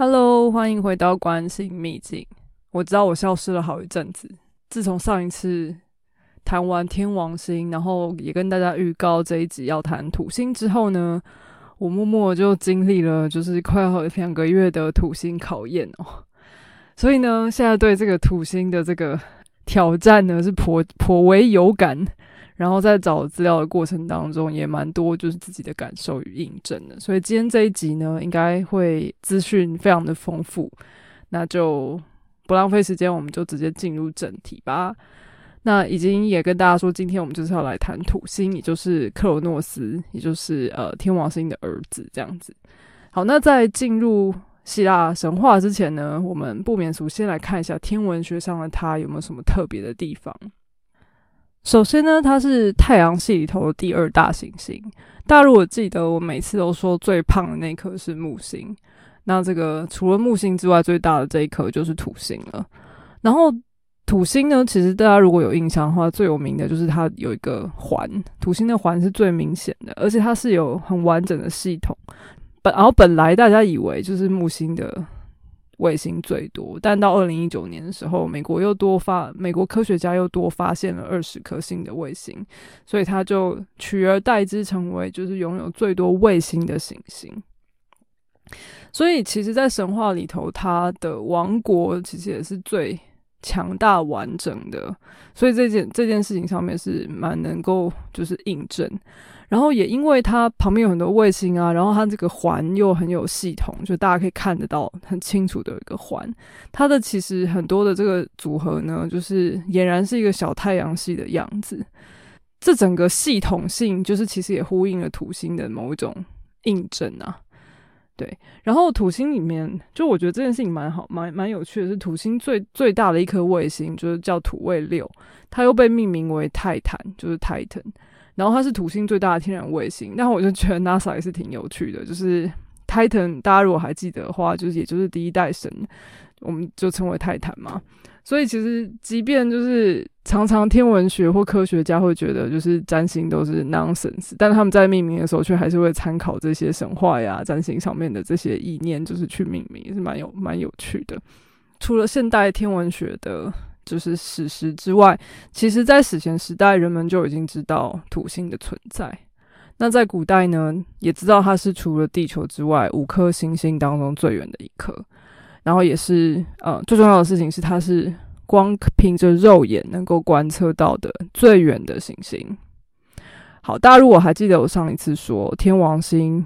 Hello，欢迎回到关心秘境。我知道我消失了好一阵子，自从上一次谈完天王星，然后也跟大家预告这一集要谈土星之后呢，我默默就经历了就是快要两个月的土星考验哦。所以呢，现在对这个土星的这个挑战呢是颇颇为有感。然后在找资料的过程当中，也蛮多就是自己的感受与印证的。所以今天这一集呢，应该会资讯非常的丰富。那就不浪费时间，我们就直接进入正题吧。那已经也跟大家说，今天我们就是要来谈土星，也就是克罗诺斯，也就是呃天王星的儿子这样子。好，那在进入希腊神话之前呢，我们不免俗先来看一下天文学上的它有没有什么特别的地方。首先呢，它是太阳系里头的第二大行星。大家如果记得，我每次都说最胖的那颗是木星。那这个除了木星之外，最大的这一颗就是土星了。然后土星呢，其实大家如果有印象的话，最有名的就是它有一个环，土星的环是最明显的，而且它是有很完整的系统。本然后本来大家以为就是木星的。卫星最多，但到二零一九年的时候，美国又多发，美国科学家又多发现了二十颗新的卫星，所以它就取而代之成为就是拥有最多卫星的行星。所以其实，在神话里头，它的王国其实也是最强大完整的，所以这件这件事情上面是蛮能够就是印证。然后也因为它旁边有很多卫星啊，然后它这个环又很有系统，就大家可以看得到很清楚的一个环。它的其实很多的这个组合呢，就是俨然是一个小太阳系的样子。这整个系统性，就是其实也呼应了土星的某一种印证啊。对，然后土星里面，就我觉得这件事情蛮好，蛮蛮有趣的是，土星最最大的一颗卫星就是叫土卫六，它又被命名为泰坦，就是 Titan。然后它是土星最大的天然卫星，但我就觉得 NASA 也是挺有趣的，就是 Titan，大家如果还记得的话，就是也就是第一代神，我们就称为泰坦嘛。所以其实即便就是常常天文学或科学家会觉得就是占星都是 nonsense，但他们在命名的时候却还是会参考这些神话呀、占星上面的这些意念，就是去命名，也是蛮有蛮有趣的。除了现代天文学的。就是史实之外，其实，在史前时代，人们就已经知道土星的存在。那在古代呢，也知道它是除了地球之外五颗行星当中最远的一颗。然后也是，呃，最重要的事情是，它是光凭着肉眼能够观测到的最远的行星。好，大家如果还记得我上一次说天王星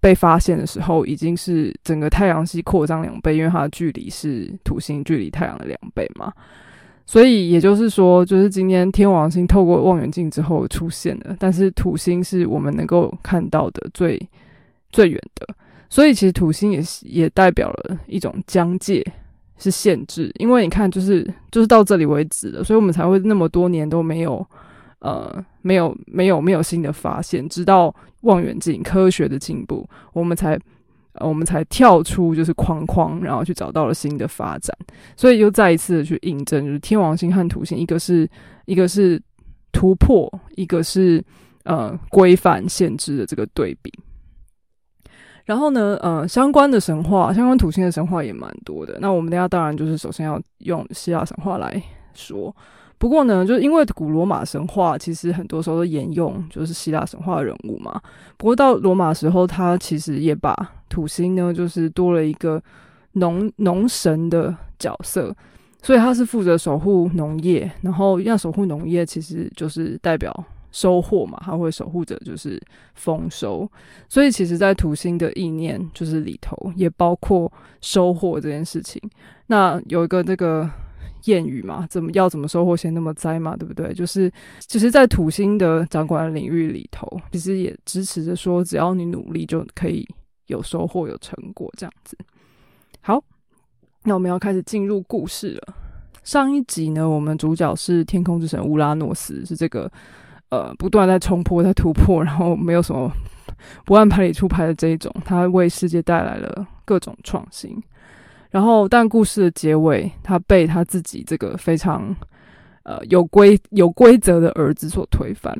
被发现的时候，已经是整个太阳系扩张两倍，因为它的距离是土星距离太阳的两倍嘛。所以也就是说，就是今天天王星透过望远镜之后出现了，但是土星是我们能够看到的最最远的。所以其实土星也是也代表了一种疆界，是限制。因为你看，就是就是到这里为止了，所以我们才会那么多年都没有呃没有没有没有新的发现，直到望远镜科学的进步，我们才。我们才跳出就是框框，然后去找到了新的发展，所以又再一次的去印证，就是天王星和土星，一个是一个是突破，一个是呃规范限制的这个对比。然后呢，呃，相关的神话，相关土星的神话也蛮多的。那我们等下当然就是首先要用希腊神话来说。不过呢，就是因为古罗马神话其实很多时候都沿用就是希腊神话人物嘛。不过到罗马时候，他其实也把土星呢，就是多了一个农农神的角色，所以他是负责守护农业，然后要守护农业，其实就是代表收获嘛，他会守护着就是丰收。所以其实，在土星的意念就是里头也包括收获这件事情。那有一个这个。谚语嘛，怎么要怎么收获先那么栽嘛，对不对？就是，其实，在土星的掌管领域里头，其实也支持着说，只要你努力就可以有收获、有成果这样子。好，那我们要开始进入故事了。上一集呢，我们主角是天空之神乌拉诺斯，是这个呃不断在冲破、在突破，然后没有什么不按牌理出牌的这一种，他为世界带来了各种创新。然后，但故事的结尾，他被他自己这个非常呃有规有规则的儿子所推翻。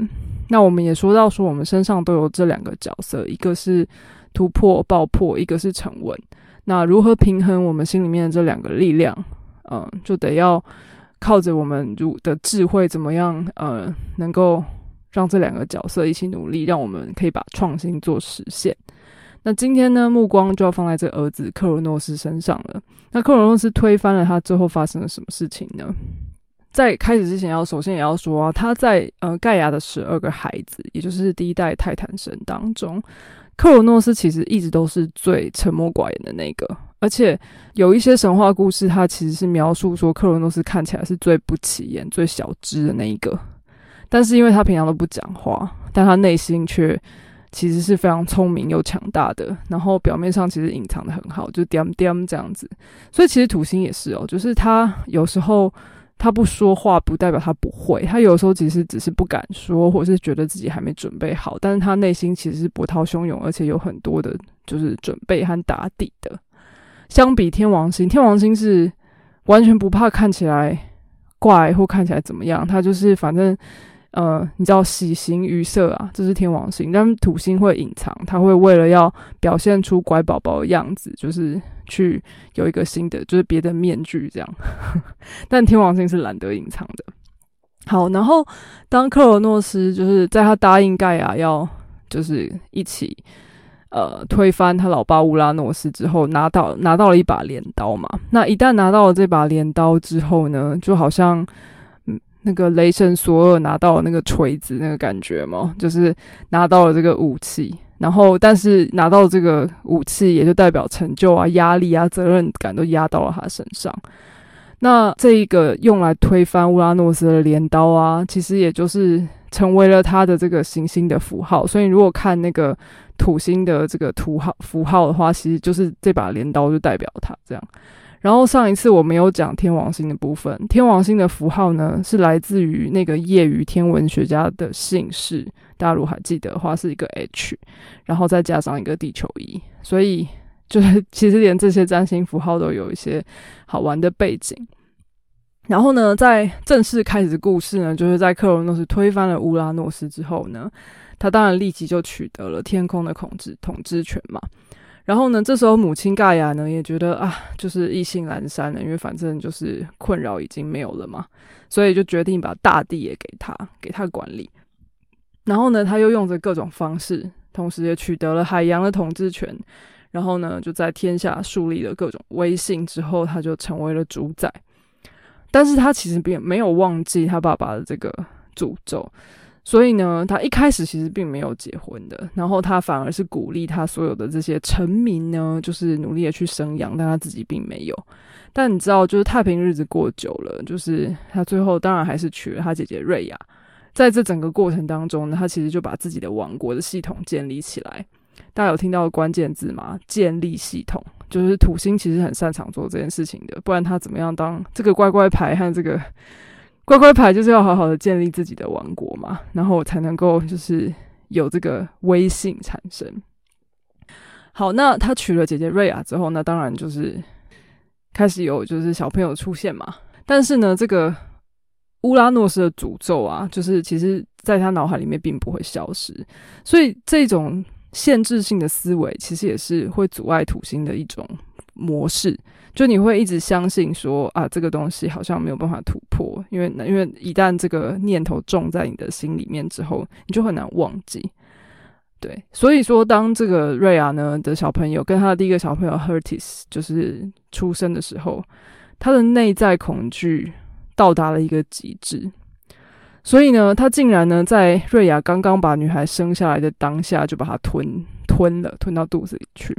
那我们也说到，说我们身上都有这两个角色，一个是突破爆破，一个是沉稳。那如何平衡我们心里面的这两个力量？嗯，就得要靠着我们如的智慧，怎么样？呃，能够让这两个角色一起努力，让我们可以把创新做实现。那今天呢，目光就要放在这儿子克罗诺斯身上了。那克罗诺斯推翻了他，最后发生了什么事情呢？在开始之前，要首先也要说啊，他在呃盖亚的十二个孩子，也就是第一代泰坦神当中，克罗诺斯其实一直都是最沉默寡言的那个。而且有一些神话故事，它其实是描述说克罗诺斯看起来是最不起眼、最小只的那一个。但是因为他平常都不讲话，但他内心却其实是非常聪明又强大的。然后表面上其实隐藏的很好，就掂掂这样子。所以其实土星也是哦，就是他有时候。他不说话，不代表他不会。他有时候其实只是不敢说，或者是觉得自己还没准备好。但是他内心其实是波涛汹涌，而且有很多的，就是准备和打底的。相比天王星，天王星是完全不怕看起来怪或看起来怎么样，他就是反正。呃，你知道喜形于色啊，这是天王星，但是土星会隐藏，他会为了要表现出乖宝宝的样子，就是去有一个新的，就是别的面具这样。但天王星是懒得隐藏的。好，然后当克罗诺斯就是在他答应盖亚要就是一起呃推翻他老爸乌拉诺斯之后，拿到拿到了一把镰刀嘛。那一旦拿到了这把镰刀之后呢，就好像。那个雷神索尔拿到了那个锤子，那个感觉吗？就是拿到了这个武器，然后但是拿到这个武器，也就代表成就啊、压力啊、责任感都压到了他身上。那这一个用来推翻乌拉诺斯的镰刀啊，其实也就是成为了他的这个行星的符号。所以如果看那个土星的这个图号符号的话，其实就是这把镰刀就代表他这样。然后上一次我没有讲天王星的部分，天王星的符号呢是来自于那个业余天文学家的姓氏，大家如果还记得的话是一个 H，然后再加上一个地球仪，所以就是其实连这些占星符号都有一些好玩的背景。然后呢，在正式开始的故事呢，就是在克罗诺斯推翻了乌拉诺斯之后呢，他当然立即就取得了天空的控制统治权嘛。然后呢，这时候母亲盖亚呢也觉得啊，就是意兴阑珊了，因为反正就是困扰已经没有了嘛，所以就决定把大地也给他，给他管理。然后呢，他又用着各种方式，同时也取得了海洋的统治权。然后呢，就在天下树立了各种威信之后，他就成为了主宰。但是他其实并没有忘记他爸爸的这个诅咒。所以呢，他一开始其实并没有结婚的，然后他反而是鼓励他所有的这些臣民呢，就是努力的去生养，但他自己并没有。但你知道，就是太平日子过久了，就是他最后当然还是娶了他姐姐瑞亚。在这整个过程当中呢，他其实就把自己的王国的系统建立起来。大家有听到关键字吗？建立系统，就是土星其实很擅长做这件事情的，不然他怎么样当这个乖乖牌和这个？乖乖牌就是要好好的建立自己的王国嘛，然后我才能够就是有这个威信产生。好，那他娶了姐姐瑞亚之后，那当然就是开始有就是小朋友出现嘛。但是呢，这个乌拉诺斯的诅咒啊，就是其实在他脑海里面并不会消失，所以这种限制性的思维其实也是会阻碍土星的一种模式。就你会一直相信说啊，这个东西好像没有办法突破，因为因为一旦这个念头种在你的心里面之后，你就很难忘记。对，所以说当这个瑞亚呢的小朋友跟他的第一个小朋友 Hertis 就是出生的时候，他的内在恐惧到达了一个极致，所以呢，他竟然呢在瑞亚刚刚把女孩生下来的当下就把她吞吞了，吞到肚子里去。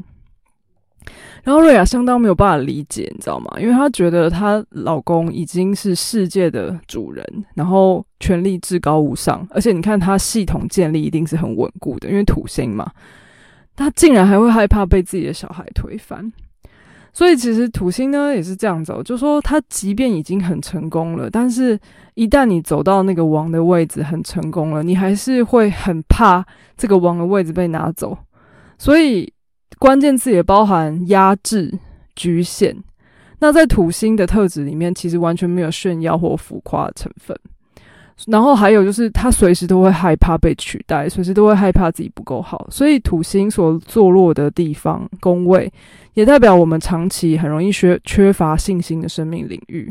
然后瑞亚相当没有办法理解，你知道吗？因为她觉得她老公已经是世界的主人，然后权力至高无上，而且你看他系统建立一定是很稳固的，因为土星嘛。他竟然还会害怕被自己的小孩推翻，所以其实土星呢也是这样子，就说他即便已经很成功了，但是一旦你走到那个王的位置很成功了，你还是会很怕这个王的位置被拿走，所以。关键字也包含压制、局限。那在土星的特质里面，其实完全没有炫耀或浮夸的成分。然后还有就是他随时都会害怕被取代，随时都会害怕自己不够好，所以土星所坐落的地方宫位，也代表我们长期很容易缺缺乏信心的生命领域。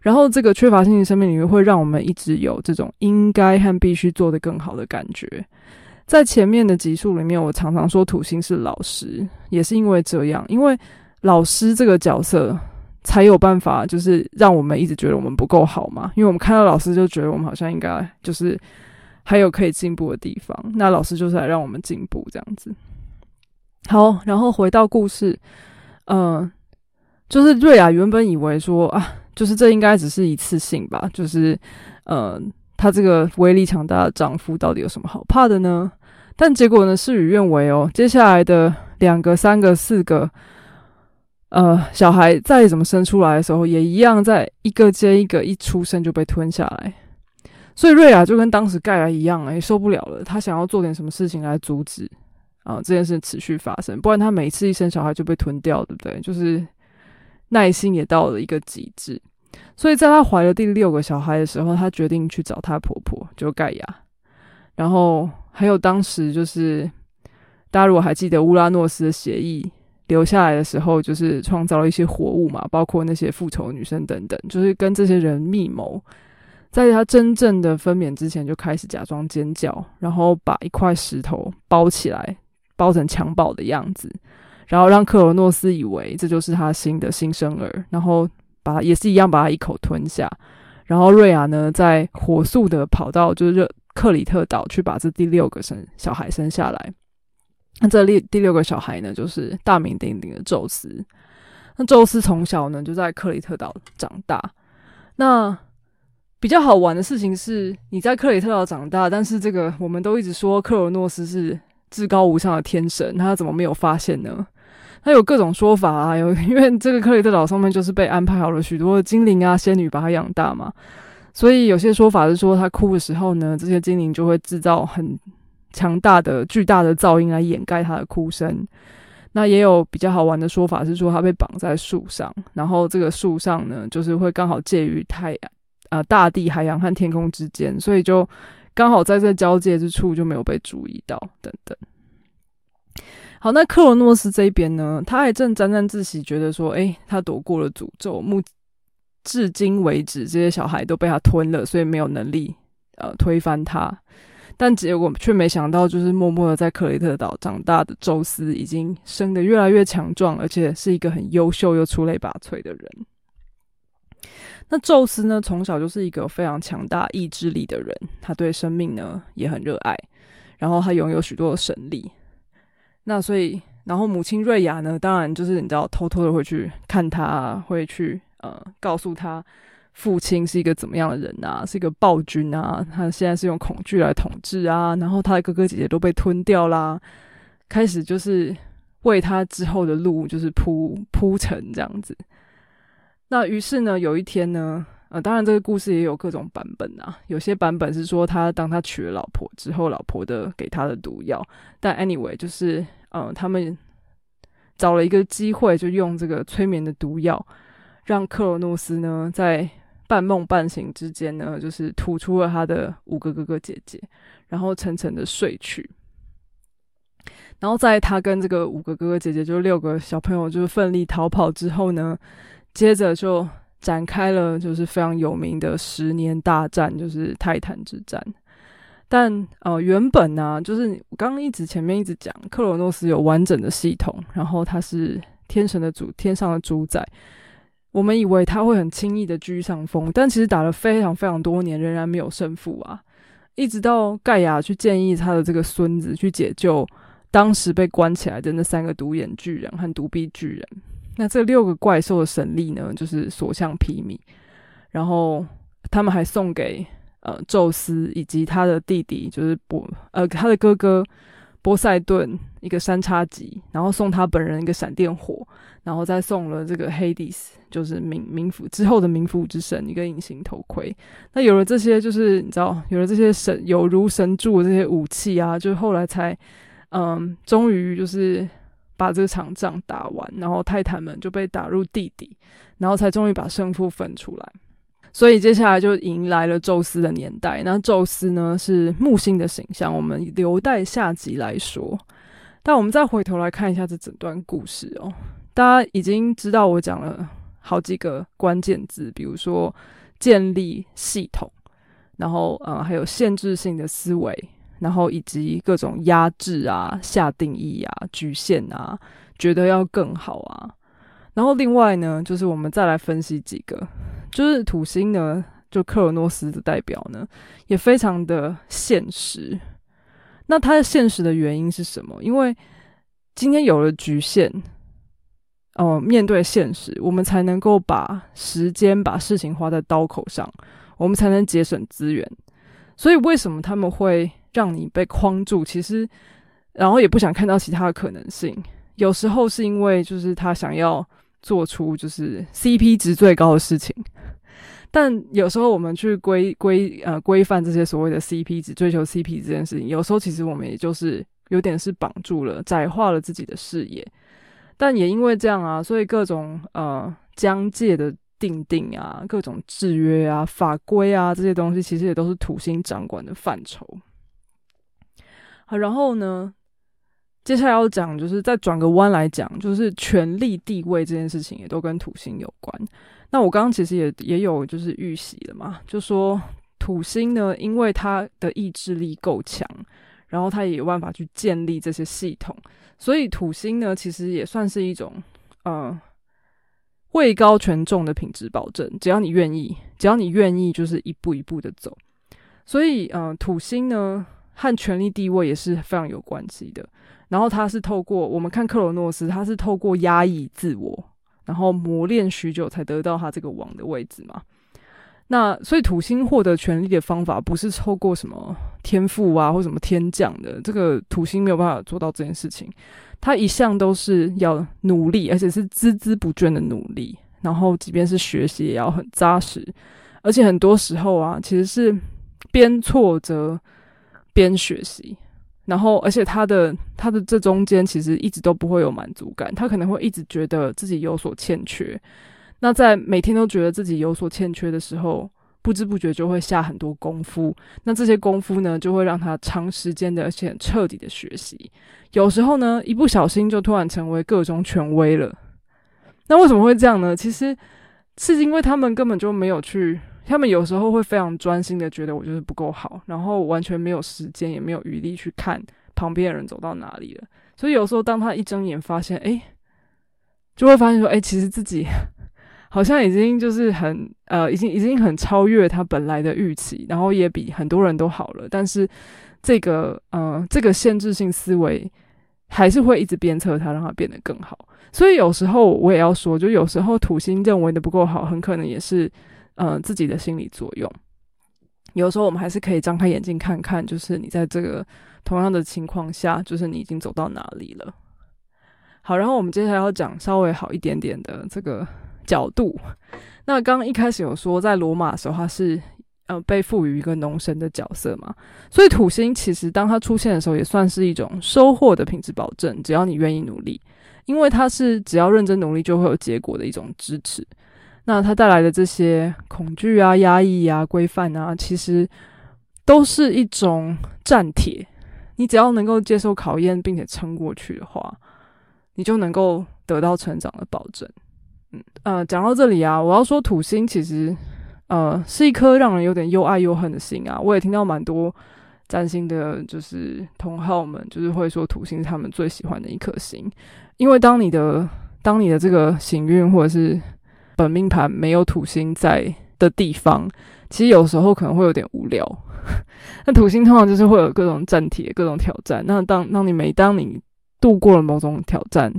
然后这个缺乏信心生命领域会让我们一直有这种应该和必须做得更好的感觉。在前面的集数里面，我常常说土星是老师，也是因为这样，因为老师这个角色。才有办法，就是让我们一直觉得我们不够好嘛。因为我们看到老师就觉得我们好像应该就是还有可以进步的地方。那老师就是来让我们进步这样子。好，然后回到故事，嗯，就是瑞亚原本以为说啊，就是这应该只是一次性吧，就是嗯，她这个威力强大的丈夫到底有什么好怕的呢？但结果呢，事与愿违哦。接下来的两个、三个、四个。呃，小孩再怎么生出来的时候，也一样在一个接一个，一出生就被吞下来。所以瑞亚就跟当时盖亚一样，哎，受不了了，他想要做点什么事情来阻止啊这件事持续发生，不然他每次一生小孩就被吞掉，对不对？就是耐心也到了一个极致。所以在她怀了第六个小孩的时候，她决定去找她婆婆，就盖亚。然后还有当时就是大家如果还记得乌拉诺斯的协议。留下来的时候，就是创造了一些活物嘛，包括那些复仇女生等等，就是跟这些人密谋，在他真正的分娩之前就开始假装尖叫，然后把一块石头包起来，包成襁褓的样子，然后让克罗诺斯以为这就是他新的新生儿，然后把也是一样把他一口吞下，然后瑞亚呢，在火速的跑到就是克里特岛去把这第六个生小孩生下来。那这第第六个小孩呢，就是大名鼎鼎的宙斯。那宙斯从小呢就在克里特岛长大。那比较好玩的事情是，你在克里特岛长大，但是这个我们都一直说克罗诺斯是至高无上的天神，他怎么没有发现呢？他有各种说法啊，有 因为这个克里特岛上面就是被安排好了许多的精灵啊、仙女把他养大嘛，所以有些说法是说他哭的时候呢，这些精灵就会制造很。强大的、巨大的噪音来掩盖他的哭声。那也有比较好玩的说法是说，他被绑在树上，然后这个树上呢，就是会刚好介于太阳、呃大地、海洋和天空之间，所以就刚好在这交界之处就没有被注意到。等等。好，那克罗诺斯这边呢，他还正沾沾自喜，觉得说，哎，他躲过了诅咒，目至今为止，这些小孩都被他吞了，所以没有能力呃推翻他。但结果却没想到，就是默默的在克雷特岛长大的宙斯，已经生得越来越强壮，而且是一个很优秀又出类拔萃的人。那宙斯呢，从小就是一个非常强大意志力的人，他对生命呢也很热爱，然后他拥有许多的神力。那所以，然后母亲瑞亚呢，当然就是你知道，偷偷的会去看他，会去呃告诉他。父亲是一个怎么样的人啊？是一个暴君啊！他现在是用恐惧来统治啊！然后他的哥哥姐姐都被吞掉啦，开始就是为他之后的路就是铺铺成这样子。那于是呢，有一天呢，呃，当然这个故事也有各种版本啊。有些版本是说他当他娶了老婆之后，老婆的给他的毒药。但 anyway，就是呃，他们找了一个机会，就用这个催眠的毒药，让克罗诺斯呢在。半梦半醒之间呢，就是吐出了他的五个哥哥姐姐，然后沉沉的睡去。然后在他跟这个五个哥哥姐姐，就六个小朋友，就是奋力逃跑之后呢，接着就展开了就是非常有名的十年大战，就是泰坦之战。但呃，原本呢，就是我刚刚一直前面一直讲，克罗诺斯有完整的系统，然后他是天神的主，天上的主宰。我们以为他会很轻易的居上风，但其实打了非常非常多年，仍然没有胜负啊！一直到盖亚去建议他的这个孙子去解救当时被关起来的那三个独眼巨人和独臂巨人，那这六个怪兽的神力呢，就是所向披靡。然后他们还送给呃宙斯以及他的弟弟，就是波呃他的哥哥。波塞顿一个三叉戟，然后送他本人一个闪电火，然后再送了这个黑迪斯，就是冥冥府之后的冥府之神一个隐形头盔。那有了这些，就是你知道，有了这些神有如神助的这些武器啊，就后来才嗯，终于就是把这场仗打完，然后泰坦们就被打入地底，然后才终于把胜负分出来。所以接下来就迎来了宙斯的年代。那宙斯呢是木星的形象，我们留待下集来说。但我们再回头来看一下这整段故事哦，大家已经知道我讲了好几个关键字，比如说建立系统，然后呃还有限制性的思维，然后以及各种压制啊、下定义啊、局限啊，觉得要更好啊。然后另外呢，就是我们再来分析几个，就是土星呢，就克罗诺斯的代表呢，也非常的现实。那它的现实的原因是什么？因为今天有了局限，哦，面对现实，我们才能够把时间把事情花在刀口上，我们才能节省资源。所以，为什么他们会让你被框住？其实，然后也不想看到其他的可能性。有时候是因为，就是他想要。做出就是 CP 值最高的事情，但有时候我们去规规呃规范这些所谓的 CP 值，追求 CP 这件事情，有时候其实我们也就是有点是绑住了，窄化了自己的视野。但也因为这样啊，所以各种呃疆界的定定啊，各种制约啊、法规啊这些东西，其实也都是土星掌管的范畴。好，然后呢？接下来要讲，就是再转个弯来讲，就是权力地位这件事情也都跟土星有关。那我刚刚其实也也有就是预习了嘛，就说土星呢，因为它的意志力够强，然后它也有办法去建立这些系统，所以土星呢，其实也算是一种呃位高权重的品质保证。只要你愿意，只要你愿意，就是一步一步的走。所以，呃，土星呢和权力地位也是非常有关系的。然后他是透过我们看克罗诺斯，他是透过压抑自我，然后磨练许久才得到他这个王的位置嘛。那所以土星获得权力的方法不是透过什么天赋啊或什么天降的，这个土星没有办法做到这件事情。他一向都是要努力，而且是孜孜不倦的努力。然后即便是学习也要很扎实，而且很多时候啊，其实是边挫折边学习。然后，而且他的他的这中间其实一直都不会有满足感，他可能会一直觉得自己有所欠缺。那在每天都觉得自己有所欠缺的时候，不知不觉就会下很多功夫。那这些功夫呢，就会让他长时间的而且很彻底的学习。有时候呢，一不小心就突然成为各种权威了。那为什么会这样呢？其实是因为他们根本就没有去。他们有时候会非常专心的觉得我就是不够好，然后完全没有时间也没有余力去看旁边的人走到哪里了。所以有时候当他一睁眼发现，哎，就会发现说，哎，其实自己好像已经就是很呃，已经已经很超越他本来的预期，然后也比很多人都好了。但是这个呃，这个限制性思维还是会一直鞭策他，让他变得更好。所以有时候我也要说，就有时候土星认为的不够好，很可能也是。嗯，自己的心理作用，有时候我们还是可以张开眼睛看看，就是你在这个同样的情况下，就是你已经走到哪里了。好，然后我们接下来要讲稍微好一点点的这个角度。那刚刚一开始有说，在罗马的时候，它是呃被赋予一个农神的角色嘛，所以土星其实当它出现的时候，也算是一种收获的品质保证。只要你愿意努力，因为它是只要认真努力就会有结果的一种支持。那它带来的这些恐惧啊、压抑啊、规范啊，其实都是一种战帖。你只要能够接受考验，并且撑过去的话，你就能够得到成长的保证。嗯呃，讲到这里啊，我要说土星其实呃是一颗让人有点又爱又恨的心啊。我也听到蛮多占星的，就是同好们，就是会说土星是他们最喜欢的一颗星，因为当你的当你的这个行运或者是本命盘没有土星在的地方，其实有时候可能会有点无聊。那土星通常就是会有各种战帖、各种挑战。那当当你每当你度过了某种挑战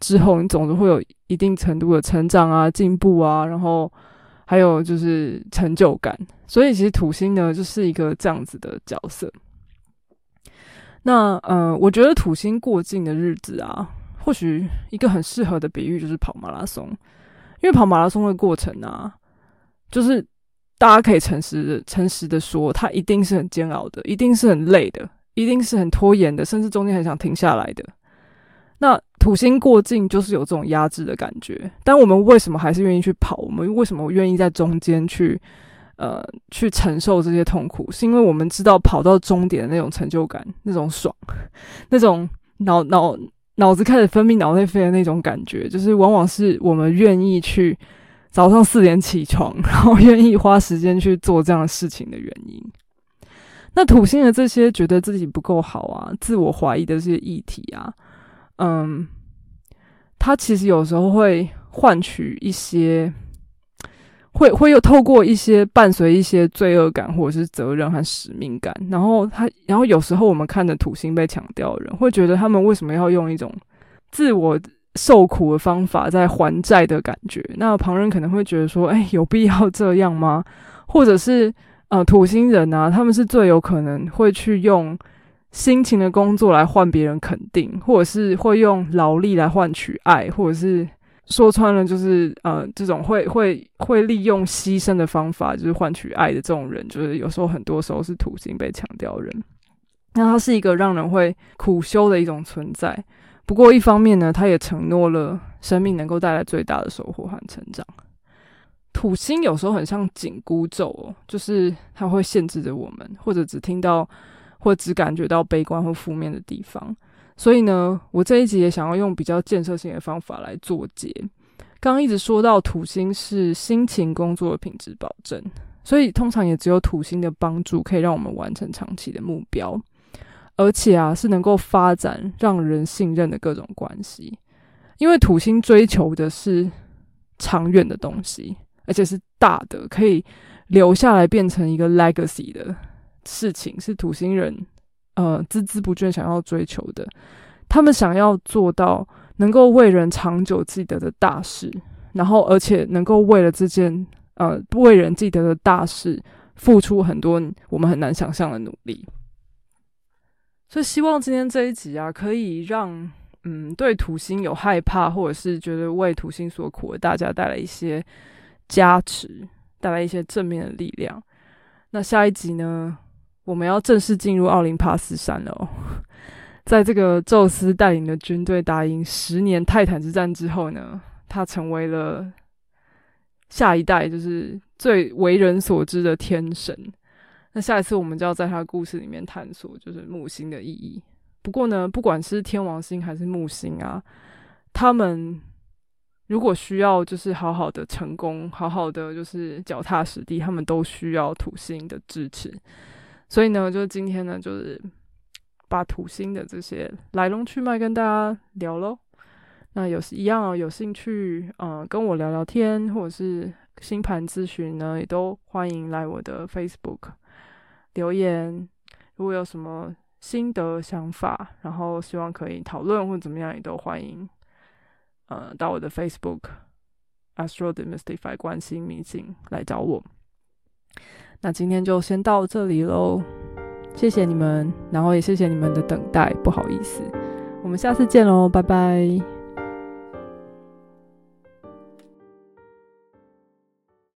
之后，你总是会有一定程度的成长啊、进步啊，然后还有就是成就感。所以其实土星呢，就是一个这样子的角色。那呃，我觉得土星过境的日子啊，或许一个很适合的比喻就是跑马拉松。因为跑马拉松的过程啊，就是大家可以诚实、诚实的说，它一定是很煎熬的，一定是很累的，一定是很拖延的，甚至中间很想停下来的。那土星过境就是有这种压制的感觉，但我们为什么还是愿意去跑？我们为什么愿意在中间去呃去承受这些痛苦？是因为我们知道跑到终点的那种成就感、那种爽、那种脑脑脑子开始分泌脑内啡的那种感觉，就是往往是我们愿意去早上四点起床，然后愿意花时间去做这样的事情的原因。那土星的这些觉得自己不够好啊、自我怀疑的这些议题啊。嗯，它其实有时候会换取一些，会会又透过一些伴随一些罪恶感或者是责任和使命感，然后他，然后有时候我们看着土星被强调的人，会觉得他们为什么要用一种自我受苦的方法在还债的感觉？那旁人可能会觉得说，哎，有必要这样吗？或者是呃，土星人啊，他们是最有可能会去用。辛勤的工作来换别人肯定，或者是会用劳力来换取爱，或者是说穿了就是呃，这种会会会利用牺牲的方法就是换取爱的这种人，就是有时候很多时候是土星被强调人。那他是一个让人会苦修的一种存在。不过一方面呢，他也承诺了生命能够带来最大的收获和成长。土星有时候很像紧箍咒哦，就是它会限制着我们，或者只听到。或只感觉到悲观或负面的地方，所以呢，我这一集也想要用比较建设性的方法来做结。刚刚一直说到土星是辛勤工作的品质保证，所以通常也只有土星的帮助可以让我们完成长期的目标，而且啊是能够发展让人信任的各种关系，因为土星追求的是长远的东西，而且是大的，可以留下来变成一个 legacy 的。事情是土星人，呃，孜孜不倦想要追求的。他们想要做到能够为人长久记得的大事，然后而且能够为了这件呃为人记得的大事付出很多我们很难想象的努力。所以希望今天这一集啊，可以让嗯对土星有害怕或者是觉得为土星所苦的大家带来一些加持，带来一些正面的力量。那下一集呢？我们要正式进入奥林帕斯山了。在这个宙斯带领的军队打赢十年泰坦之战之后呢，他成为了下一代就是最为人所知的天神。那下一次我们就要在他的故事里面探索就是木星的意义。不过呢，不管是天王星还是木星啊，他们如果需要就是好好的成功，好好的就是脚踏实地，他们都需要土星的支持。所以呢，就今天呢，就是把土星的这些来龙去脉跟大家聊喽。那有一样有兴趣，嗯，跟我聊聊天，或者是星盘咨询呢，也都欢迎来我的 Facebook 留言。如果有什么心得想法，然后希望可以讨论或怎么样，也都欢迎，呃，到我的 Facebook Astro Demystify 关心秘境来找我。那今天就先到这里喽，谢谢你们，然后也谢谢你们的等待，不好意思，我们下次见喽，拜拜。